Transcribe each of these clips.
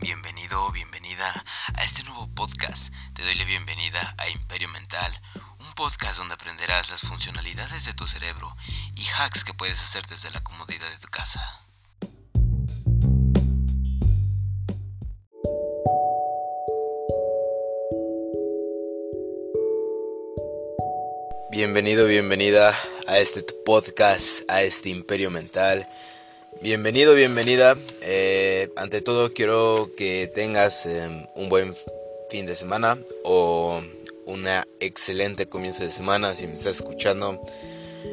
Bienvenido o bienvenida a este nuevo podcast. Te doy la bienvenida a Imperio Mental, un podcast donde aprenderás las funcionalidades de tu cerebro y hacks que puedes hacer desde la comodidad de tu casa. Bienvenido, bienvenida a este podcast, a este Imperio Mental. Bienvenido, bienvenida. Eh, ante todo quiero que tengas em, un buen fin de semana o una excelente comienzo de semana si me estás escuchando.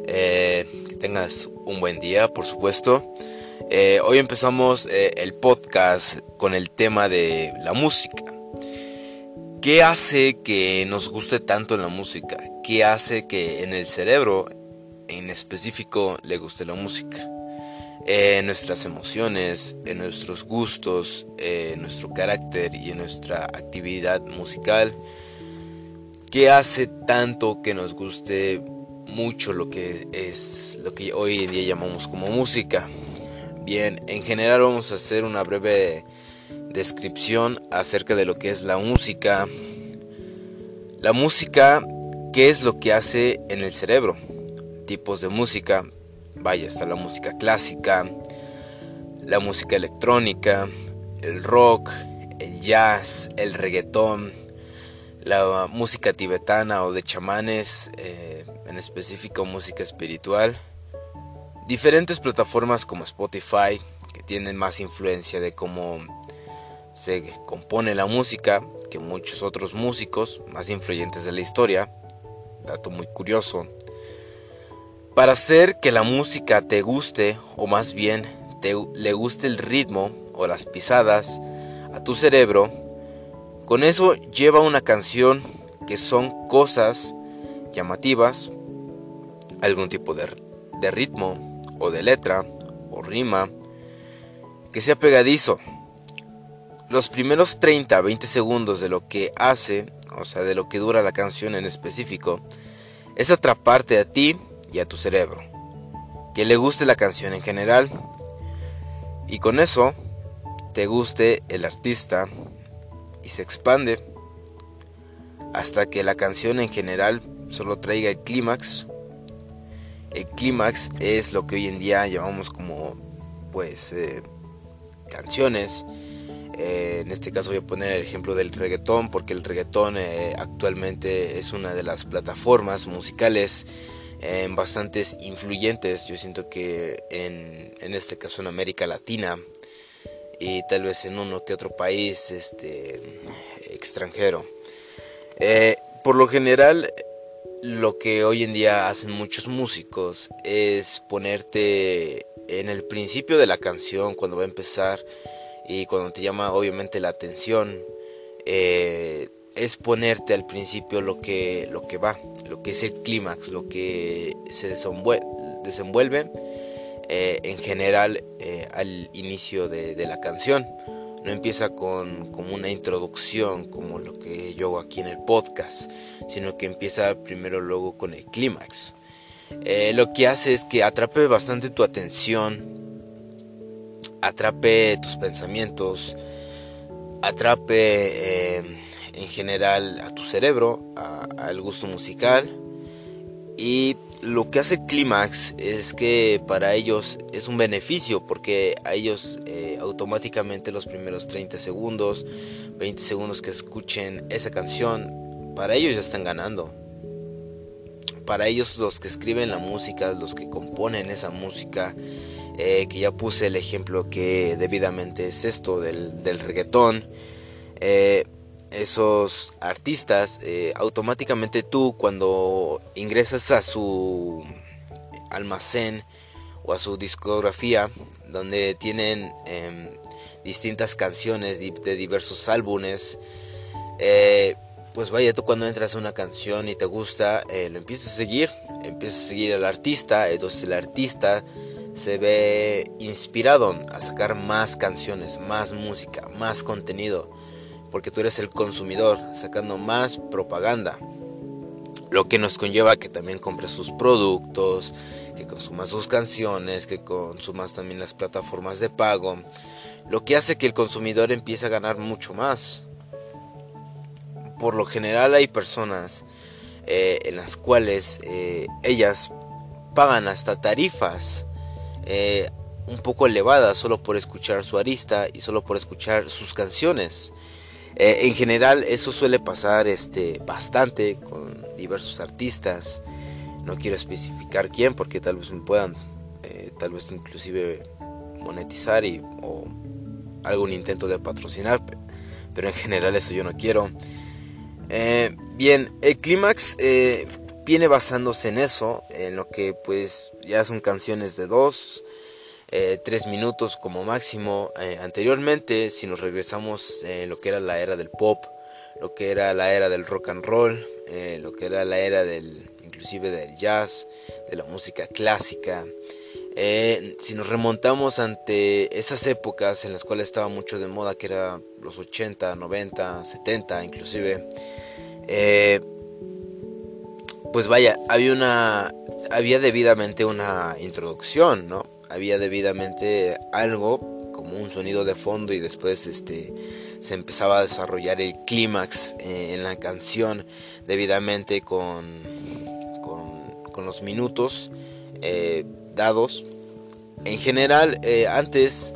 Eh, que tengas un buen día, por supuesto. Eh, hoy empezamos el podcast con el tema de la música. ¿Qué hace que nos guste tanto la música? ¿Qué hace que en el cerebro en específico le guste la música? En nuestras emociones, en nuestros gustos, en nuestro carácter y en nuestra actividad musical. ¿Qué hace tanto que nos guste mucho lo que es lo que hoy en día llamamos como música? Bien, en general vamos a hacer una breve descripción acerca de lo que es la música. La música, ¿qué es lo que hace en el cerebro? Tipos de música, Vaya, está la música clásica, la música electrónica, el rock, el jazz, el reggaetón, la música tibetana o de chamanes, eh, en específico música espiritual. Diferentes plataformas como Spotify, que tienen más influencia de cómo se compone la música que muchos otros músicos más influyentes de la historia. Dato muy curioso. Para hacer que la música te guste, o más bien te, le guste el ritmo o las pisadas a tu cerebro, con eso lleva una canción que son cosas llamativas, algún tipo de, de ritmo o de letra o rima, que sea pegadizo. Los primeros 30, 20 segundos de lo que hace, o sea, de lo que dura la canción en específico, es atraparte a ti y a tu cerebro. Que le guste la canción en general y con eso te guste el artista y se expande hasta que la canción en general solo traiga el clímax. El clímax es lo que hoy en día llamamos como pues eh, canciones. Eh, en este caso voy a poner el ejemplo del reggaetón porque el reggaetón eh, actualmente es una de las plataformas musicales en bastantes influyentes, yo siento que en, en, este caso en América Latina y tal vez en uno que otro país este, extranjero. Eh, por lo general, lo que hoy en día hacen muchos músicos es ponerte en el principio de la canción, cuando va a empezar y cuando te llama obviamente la atención. Eh, es ponerte al principio lo que, lo que va, lo que es el clímax, lo que se desenvuelve, eh, en general eh, al inicio de, la canción. No empieza con una introducción como lo que yo hago aquí en el podcast, sino que empieza primero luego con el clímax. Eh, lo que hace es que atrape bastante tu atención, atrape tus pensamientos, atrape en general a tu cerebro, al gusto musical. Y lo que hace Climax es que para ellos es un beneficio porque a ellos eh, automáticamente los primeros 30 segundos, 20 segundos que escuchen esa canción, para ellos ya están ganando. Para ellos los que escriben la música, los que componen esa música, eh, que ya puse el ejemplo que debidamente es esto del, del reggaetón, eh, esos artistas, eh, automáticamente tú cuando ingresas a su almacén o a su discografía, donde tienen em, distintas canciones de, diversos álbumes, eh, pues vaya, tú cuando entras a una canción y te gusta, eh, lo empiezas a seguir, empiezas a seguir al artista, entonces el artista se ve inspirado a sacar más canciones, más música, más contenido porque tú eres el consumidor, sacando más propaganda. Lo que nos conlleva que también compres sus productos, que consumas sus canciones, que consumas también las plataformas de pago. lo que hace que el consumidor empiece a ganar mucho más. Por lo general hay personas eh, en las cuales eh, ellas pagan hasta tarifas eh, un poco elevadas solo por escuchar su arista y solo por escuchar sus canciones. En general eso suele pasar este, bastante con diversos artistas. No quiero especificar quién porque tal vez me puedan, tal vez inclusive monetizar y, o algún intento de patrocinar, pero en general eso yo no quiero. Eh, bien, el clímax eh, viene basándose en eso, en lo que pues ya son canciones de dos, eh, tres minutos como máximo. anteriormente, si nos regresamos en lo que era la era del pop, lo que era la era del rock and roll, lo que era la era del inclusive del jazz, de la música clásica, eh, si nos remontamos ante esas épocas en las cuales estaba mucho de moda, que era los 80, 90, 70 inclusive, eh, pues vaya, había una, había debidamente una introducción, ¿no? Había debidamente algo como un sonido de fondo y después este se empezaba a desarrollar el clímax eh, en la canción debidamente con, con, los minutos dados. En general, eh, antes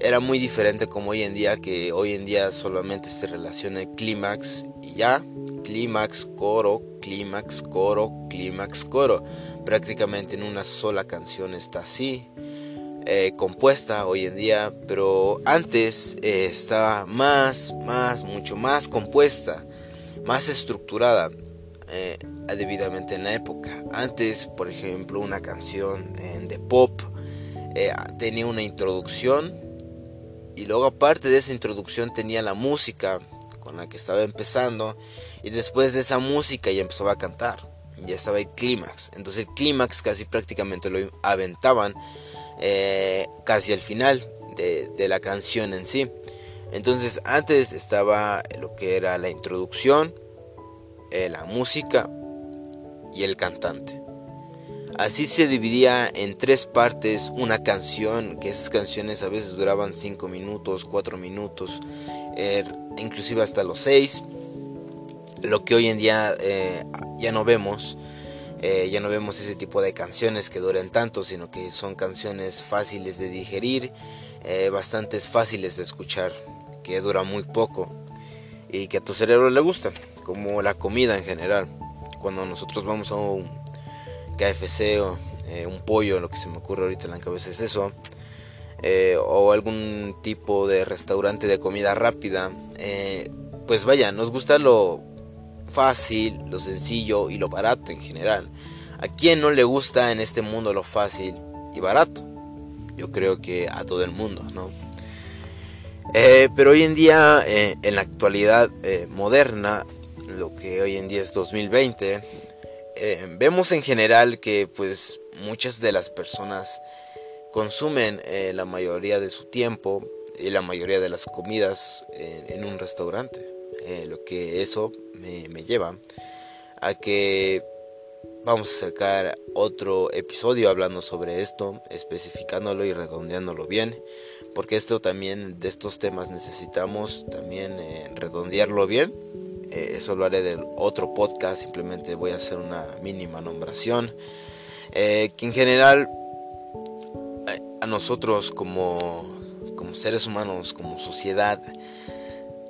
era muy diferente como hoy en día, que hoy en día solamente se relaciona el clímax y ya, clímax, coro, clímax, coro, clímax, coro. Prácticamente en una sola canción está así. Eh, compuesta hoy en día, pero antes eh, estaba más, más, mucho más compuesta, más estructurada. Eh, debidamente en la época. Antes, por ejemplo, una canción de pop tenía una introducción y luego aparte de esa introducción tenía la música con la que estaba empezando y después de esa música ya empezaba a cantar. Ya estaba el clímax. Entonces el clímax casi prácticamente lo aventaban eh, casi al final de, la canción en sí. Entonces antes estaba lo que era la introducción, eh, la música y el cantante. Así se dividía en tres partes una canción, que esas canciones a veces duraban 5 minutos, 4 minutos, er, inclusive hasta los 6. Lo que hoy en día eh, ya no vemos, eh, ya no vemos ese tipo de canciones que duren tanto, sino que son canciones fáciles de digerir, bastante fáciles de escuchar, que duran muy poco y que a tu cerebro le gustan como la comida en general. Cuando nosotros vamos a un KFC o eh, un pollo, lo que se me ocurre ahorita en la cabeza es eso, eh, o algún tipo de restaurante de comida rápida, eh, pues vaya, nos gusta lo fácil, lo sencillo y lo barato en general. ¿A quién no le gusta en este mundo lo fácil y barato? Yo creo que a todo el mundo, ¿no? pero hoy en día, en la actualidad moderna, lo que hoy en día es 2020, eh, vemos en general que pues muchas de las personas consumen eh, la mayoría de su tiempo y la mayoría de las comidas en, un restaurante. Eh, lo que eso me, lleva a que vamos a sacar otro episodio hablando sobre esto, especificándolo y redondeándolo bien, porque esto también de estos temas necesitamos también redondearlo bien eh, eso lo haré del otro podcast, simplemente voy a hacer una mínima nombración. Eh, que en general a nosotros como, como seres humanos, como sociedad,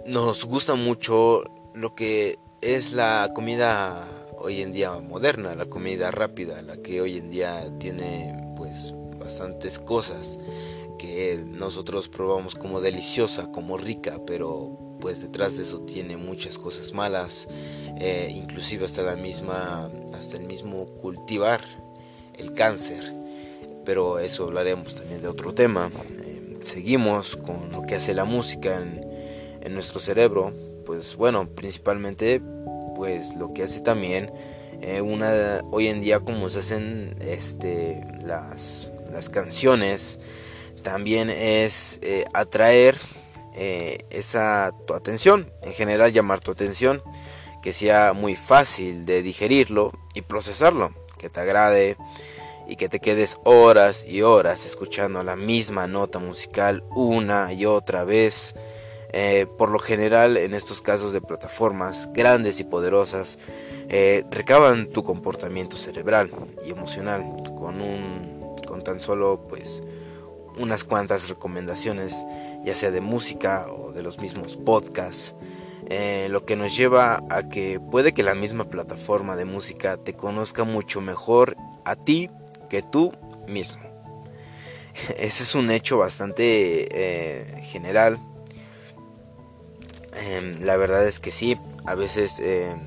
nos gusta mucho lo que es la comida hoy en día moderna, la comida rápida, la que hoy en día tiene pues bastantes cosas que nosotros probamos como deliciosa, como rica, pero pues detrás de eso tiene muchas cosas malas, eh, inclusive hasta la misma, hasta el mismo cultivar el cáncer. Pero eso hablaremos también de otro tema. Eh, seguimos con lo que hace la música en, en, nuestro cerebro, pues bueno, principalmente pues lo que hace también eh, una hoy en día como se hacen este las, las canciones también es atraer eh, esa tu atención, en general llamar tu atención, que sea muy fácil de digerirlo y procesarlo, que te agrade y que te quedes horas y horas escuchando la misma nota musical una y otra vez. Eh, por lo general en estos casos de plataformas grandes y poderosas eh, recaban tu comportamiento cerebral y emocional con un con tan solo pues unas cuantas recomendaciones ya sea de música o de los mismos podcasts eh, lo que nos lleva a que puede que la misma plataforma de música te conozca mucho mejor a ti que tú mismo. Ese es un hecho bastante general. Em, la verdad es que sí, a veces em,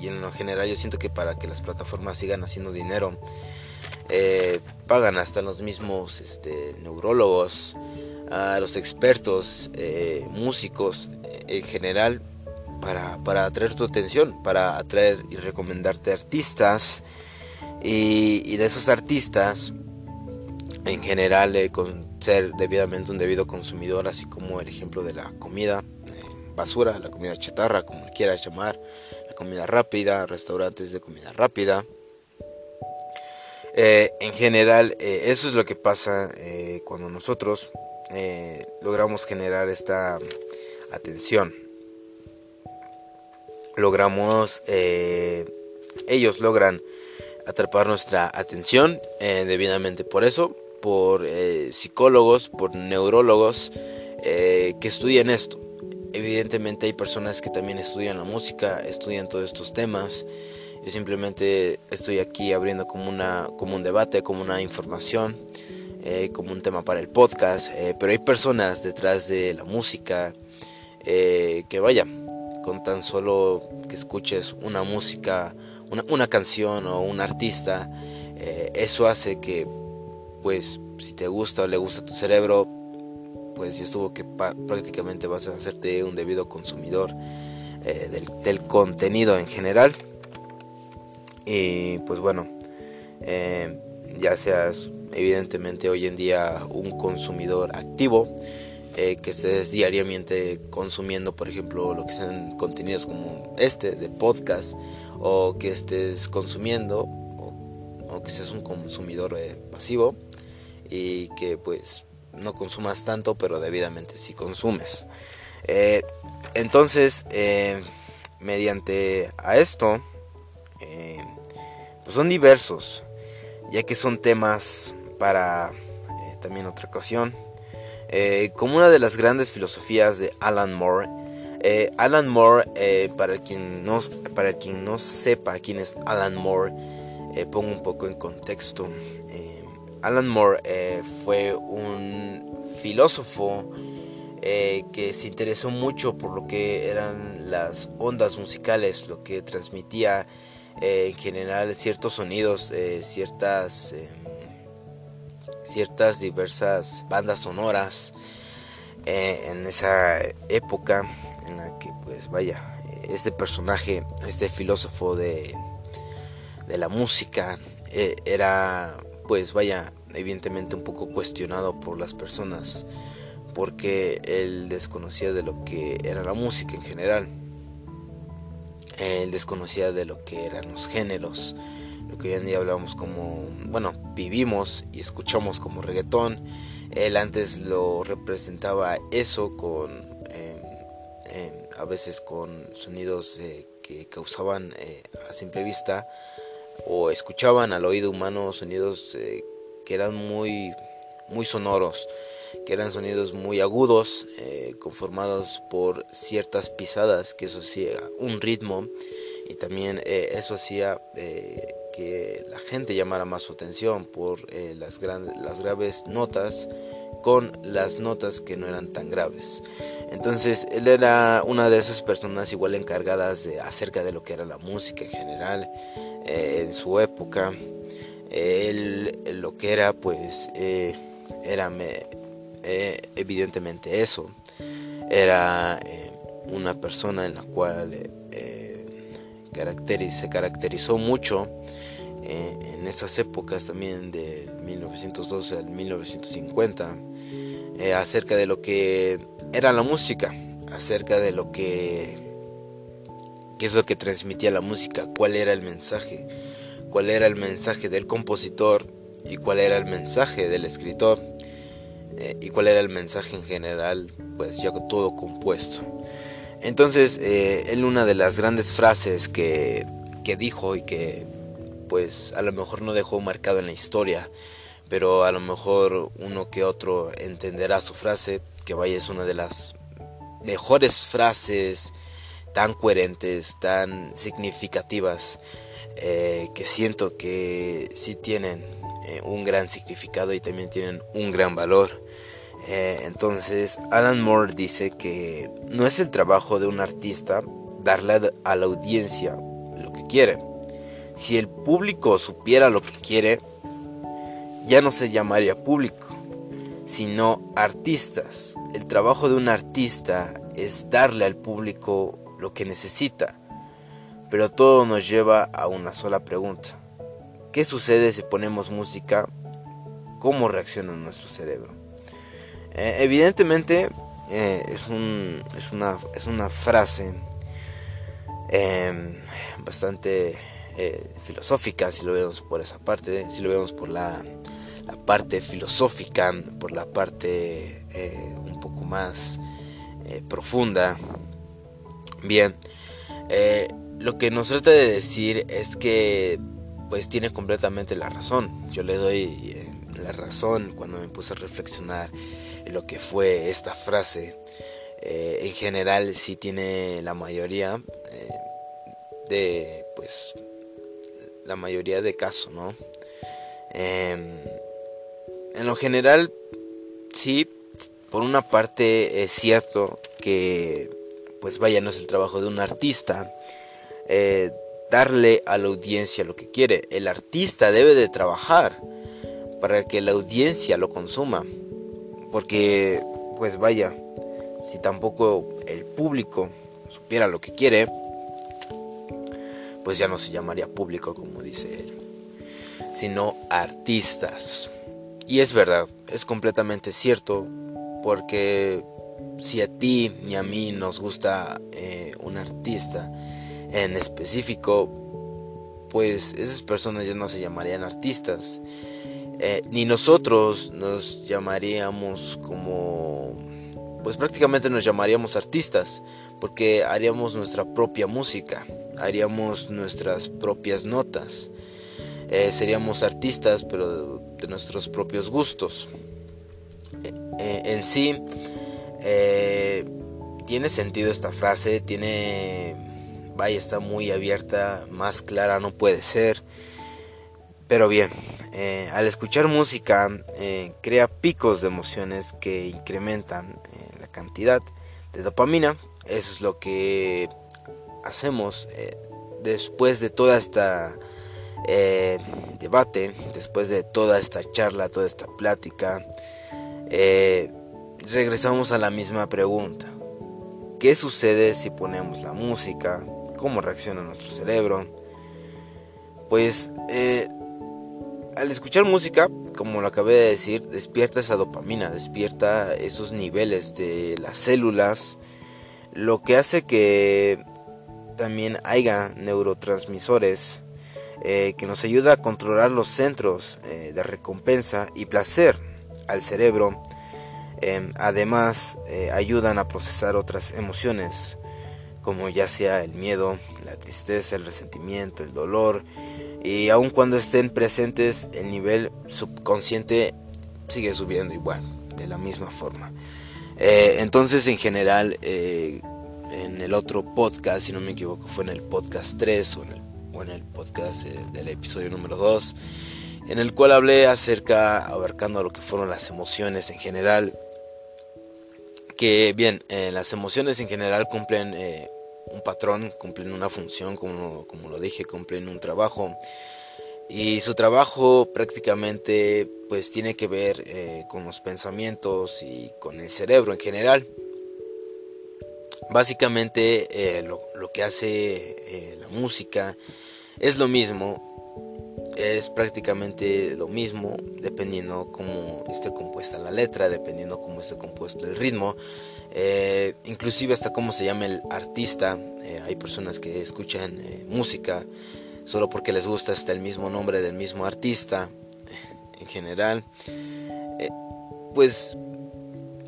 y en lo general yo siento que para que las plataformas sigan haciendo dinero, eh, pagan hasta los mismos este, neurólogos, a los expertos, músicos, en general para, para, atraer tu atención, para atraer y recomendarte artistas. Y, de esos artistas en general eh, con ser debidamente un debido consumidor, así como el ejemplo de la comida eh, basura, la comida chatarra, como quieras llamar, la comida rápida, restaurantes de comida rápida. Eh, en general, eso es lo que pasa cuando nosotros logramos generar esta atención. Logramos, eh, ellos logran atrapar nuestra atención eh, debidamente por eso, por eh, psicólogos, por neurólogos que estudian esto. Evidentemente hay personas que también estudian la música, estudian todos estos temas. Yo simplemente estoy aquí abriendo como, una, como un debate, como una información, como un tema para el podcast. pero hay personas detrás de la música, eh, que vaya, con tan solo que escuches una música, una, canción o un artista, eh, eso hace que, pues, si te gusta o le gusta a tu cerebro, pues ya estuvo que prácticamente vas a hacerte un debido consumidor eh, del, contenido en general. Y pues bueno, ya seas evidentemente hoy en día un consumidor activo, eh, que estés diariamente consumiendo, por ejemplo, lo que sean contenidos como este de podcast, o que estés consumiendo, o, que seas un consumidor eh, pasivo, y que pues no consumas tanto, pero debidamente si consumes. Eh, entonces, mediante a esto, pues son diversos, ya que son temas para también otra ocasión eh, como una de las grandes filosofías de Alan Moore. Eh, Alan Moore, eh, para, quien no, para quien no sepa quién es Alan Moore, pongo un poco en contexto. Alan Moore fue un filósofo que se interesó mucho por lo que eran las ondas musicales, lo que transmitía en general ciertos sonidos, ciertas em, ciertas diversas bandas sonoras eh, en esa época en la que pues vaya este personaje este filósofo de, de la música eh, era pues vaya evidentemente un poco cuestionado por las personas porque él desconocía de lo que era la música en general él desconocía de lo que eran los géneros lo que hoy en día hablamos como, bueno, vivimos y escuchamos como reggaetón. Él antes lo representaba eso con, em, em, a veces con sonidos eh, que causaban eh, a simple vista o escuchaban al oído humano sonidos eh, que eran muy, muy sonoros, que eran sonidos muy agudos, conformados por ciertas pisadas, que eso hacía un ritmo y también eso hacía que la gente llamara más su atención por eh, las, grandes, las graves notas con las notas que no eran tan graves. Entonces él era una de esas personas igual encargadas de acerca de lo que era la música en general eh, en su época. Él lo que era pues eh, era evidentemente eso. Era una persona en la cual se caracterizó mucho eh, en esas épocas también de 1912 al 1950 eh, acerca de lo que era la música, acerca de lo que qué es lo que transmitía la música, cuál era el mensaje, cuál era el mensaje del compositor y cuál era el mensaje del escritor eh, y cuál era el mensaje en general, pues ya todo compuesto. Entonces, eh, él una de las grandes frases que, que dijo y que pues a lo mejor no dejó marcado en la historia, pero a lo mejor uno que otro entenderá su frase, que vaya es una de las mejores frases tan coherentes, tan significativas, eh, que siento que sí tienen eh, un gran significado y también tienen un gran valor. Eh, entonces, Alan Moore dice que no es el trabajo de un artista darle a la audiencia lo que quiere. Si el público supiera lo que quiere, ya no se llamaría público, sino artistas. El trabajo de un artista es darle al público lo que necesita. Pero todo nos lleva a una sola pregunta. ¿Qué sucede si ponemos música? ¿Cómo reacciona nuestro cerebro? Eh, evidentemente eh, es, una, frase em, bastante eh, filosófica si lo vemos por esa parte, si lo vemos por la, la parte filosófica, por la parte un poco más profunda. Bien, lo que nos trata de decir es que pues tiene completamente la razón. Yo le doy eh, la razón cuando me puse a reflexionar lo que fue esta frase. Eh, en general sí tiene la mayoría eh, de pues la mayoría de casos, ¿no? Em, en lo general sí, por una parte es cierto que pues vaya no es el trabajo de un artista darle a la audiencia lo que quiere. El artista debe de trabajar para que la audiencia lo consuma. Porque, pues vaya, si tampoco el público supiera lo que quiere, pues ya no se llamaría público como dice él, sino artistas. Y es verdad, es completamente cierto, porque si a ti ni a mí nos gusta eh, un artista, en específico, pues esas personas ya no se llamarían artistas. Eh, ni nosotros nos llamaríamos como, pues prácticamente nos llamaríamos artistas, porque haríamos nuestra propia música, haríamos nuestras propias notas, eh, seríamos artistas, pero de, nuestros propios gustos. Eh, en sí, tiene sentido esta frase, tiene vaya, está muy abierta, más clara no puede ser. Pero bien, eh, al escuchar música eh, crea picos de emociones que incrementan eh, la cantidad de dopamina. Eso es lo que hacemos después de toda esta debate, después de toda esta charla, toda esta plática. regresamos a la misma pregunta. ¿Qué sucede si ponemos la música cómo reacciona nuestro cerebro. Pues eh, al escuchar música, como lo acabé de decir, despierta esa dopamina, despierta esos niveles de las células, lo que hace que también haya neurotransmisores eh, que nos ayuda a controlar los centros eh, de recompensa y placer al cerebro. además, ayudan a procesar otras emociones como ya sea el miedo, la tristeza, el resentimiento, el dolor, y aun cuando estén presentes, el nivel subconsciente sigue subiendo igual, de la misma forma. Eh, entonces, en general, eh, en el otro podcast, si no me equivoco, fue en el podcast 3 o en el, o en el podcast eh, del episodio número 2, en el cual hablé acerca, abarcando lo que fueron las emociones en general. Que bien, las emociones en general cumplen un patrón, cumplen una función, como, como lo dije, cumplen un trabajo. Y su trabajo prácticamente pues tiene que ver eh, con los pensamientos y con el cerebro en general. Básicamente eh, lo, que hace eh, la música es lo mismo, es prácticamente lo mismo dependiendo cómo esté compuesta la letra, dependiendo cómo esté compuesto el ritmo. Inclusive hasta cómo se llama el artista. Hay personas que escuchan música solo porque les gusta hasta el mismo nombre del mismo artista. en general, eh, pues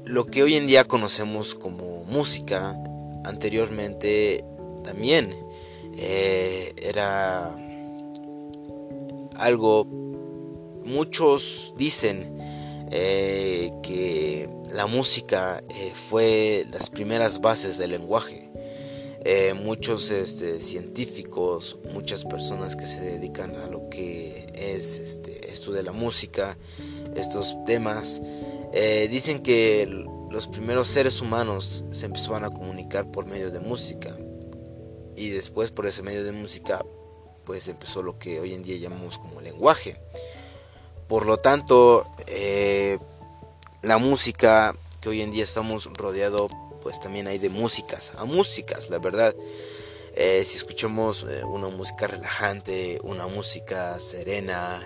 lo que hoy en día conocemos como música, anteriormente también eh, era algo, muchos dicen eh, que la música fue las primeras bases del lenguaje. Muchos este, científicos, muchas personas que se dedican a lo que es este, esto de la música, estos temas, eh, dicen que los primeros seres humanos se empezaban a comunicar por medio de música y después por ese medio de música pues empezó lo que hoy en día llamamos como lenguaje. Por lo tanto, eh, la música que hoy en día estamos rodeado pues también hay de músicas, a músicas, la verdad. Eh, si escuchamos una música relajante, una música serena,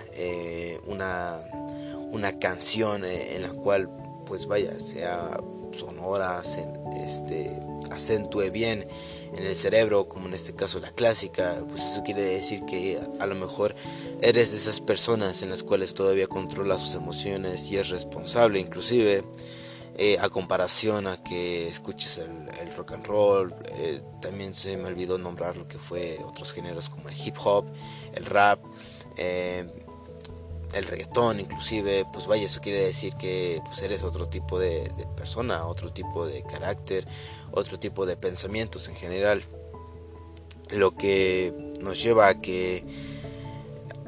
una una canción eh, en la cual pues vaya sea sonora este acentúe bien en el cerebro como en este caso la clásica pues eso quiere decir que a lo mejor eres de esas personas en las cuales todavía controla sus emociones y es responsable inclusive eh, a comparación a que escuches el, rock and roll eh, también se me olvidó nombrar lo que fue otros géneros como el hip hop el rap el reggaetón inclusive, pues vaya, eso quiere decir que pues eres otro tipo de, persona, otro tipo de carácter, otro tipo de pensamientos en general. Lo que nos lleva a que,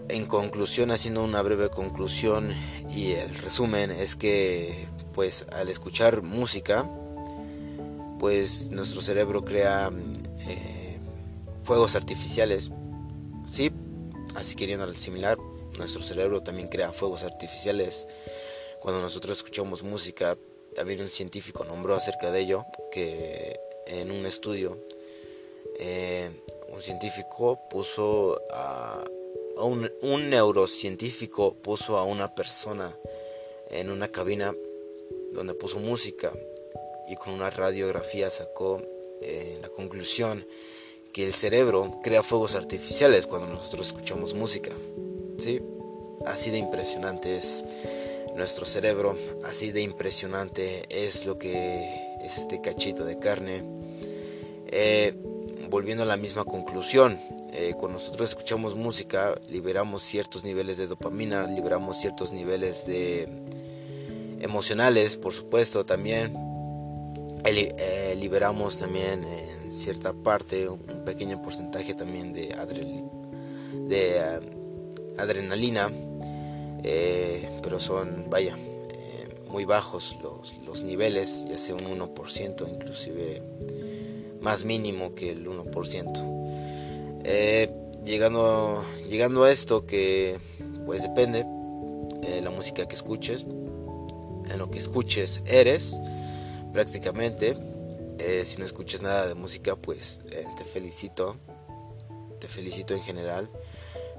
en conclusión, haciendo una breve conclusión y el resumen, es que pues al escuchar música, pues nuestro cerebro crea eh, fuegos artificiales, ¿sí? Así queriendo similar, nuestro cerebro también crea fuegos artificiales. Cuando nosotros escuchamos música, también un científico nombró acerca de ello, que en un estudio, eh, un científico puso a, un, neurocientífico puso a una persona en una cabina donde puso música y con una radiografía sacó eh, la conclusión que el cerebro crea fuegos artificiales cuando nosotros escuchamos música. ¿sí? Así de impresionante es nuestro cerebro, así de impresionante es lo que es este cachito de carne. Eh, volviendo a la misma conclusión, eh, cuando nosotros escuchamos música, liberamos ciertos niveles de dopamina, liberamos ciertos niveles de emocionales, por supuesto, también. Eh, liberamos también en cierta parte un pequeño porcentaje también de, adrenalina, eh, pero son, vaya, eh, muy bajos los, los, niveles, ya sea un 1%, inclusive más mínimo que el 1%. Eh, llegando, llegando a esto que pues depende la música que escuches, en lo que escuches eres prácticamente. si no escuchas nada de música, pues te felicito. Te felicito en general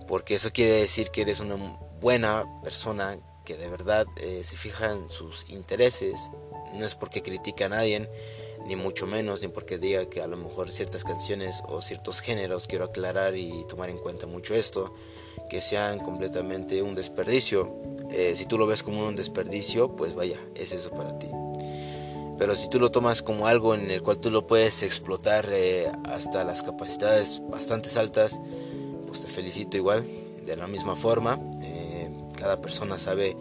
porque eso quiere decir que eres una buena persona que de verdad eh, se fija en sus intereses, no es porque critica a nadie, ni mucho menos, ni porque diga que a lo mejor ciertas canciones o ciertos géneros, quiero aclarar y tomar en cuenta mucho esto, que sean completamente un desperdicio. Eh, si tú lo ves como un desperdicio, pues vaya, es eso para ti. Pero si tú lo tomas como algo en el cual tú lo puedes explotar eh, hasta las capacidades bastante altas, pues te felicito igual, de la misma forma. Eh, cada persona sabe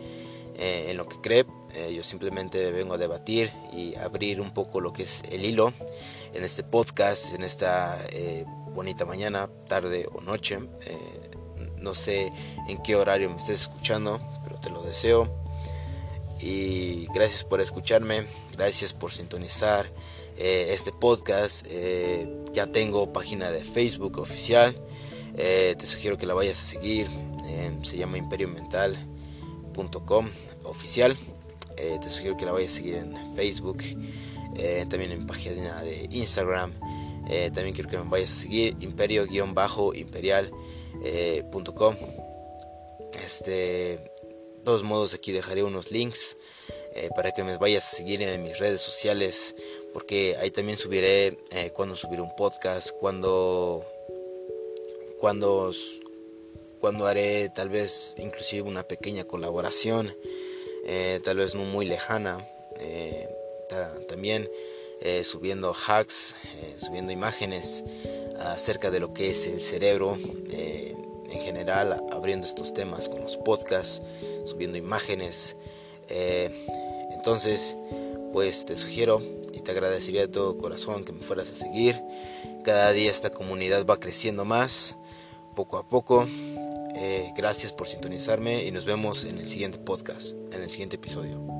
en lo que cree. Eh, yo simplemente vengo a debatir y abrir un poco lo que es el hilo en este podcast, en esta bonita mañana, tarde o noche. no sé en qué horario me estés escuchando, pero te lo deseo. Y gracias por escucharme, gracias por sintonizar este podcast. ya tengo página de Facebook oficial. Eh, te sugiero que la vayas a seguir. Eh, se llama imperiomental.com oficial. Eh, te sugiero que la vayas a seguir en Facebook. también en página de Instagram. también quiero que me vayas a seguir imperio-imperial.com. este, de todos modos aquí dejaré unos links para que me vayas a seguir en mis redes sociales porque ahí también subiré cuando subiré un podcast, cuando cuando cuando haré tal vez inclusive una pequeña colaboración, eh, tal vez no muy lejana, eh, también eh, subiendo hacks, subiendo imágenes acerca de lo que es el cerebro en general, abriendo estos temas con los podcasts, subiendo imágenes. entonces, pues te sugiero y te agradecería de todo corazón que me fueras a seguir. Cada día esta comunidad va creciendo más, poco a poco. Eh, gracias por sintonizarme y nos vemos en el siguiente podcast, en el siguiente episodio.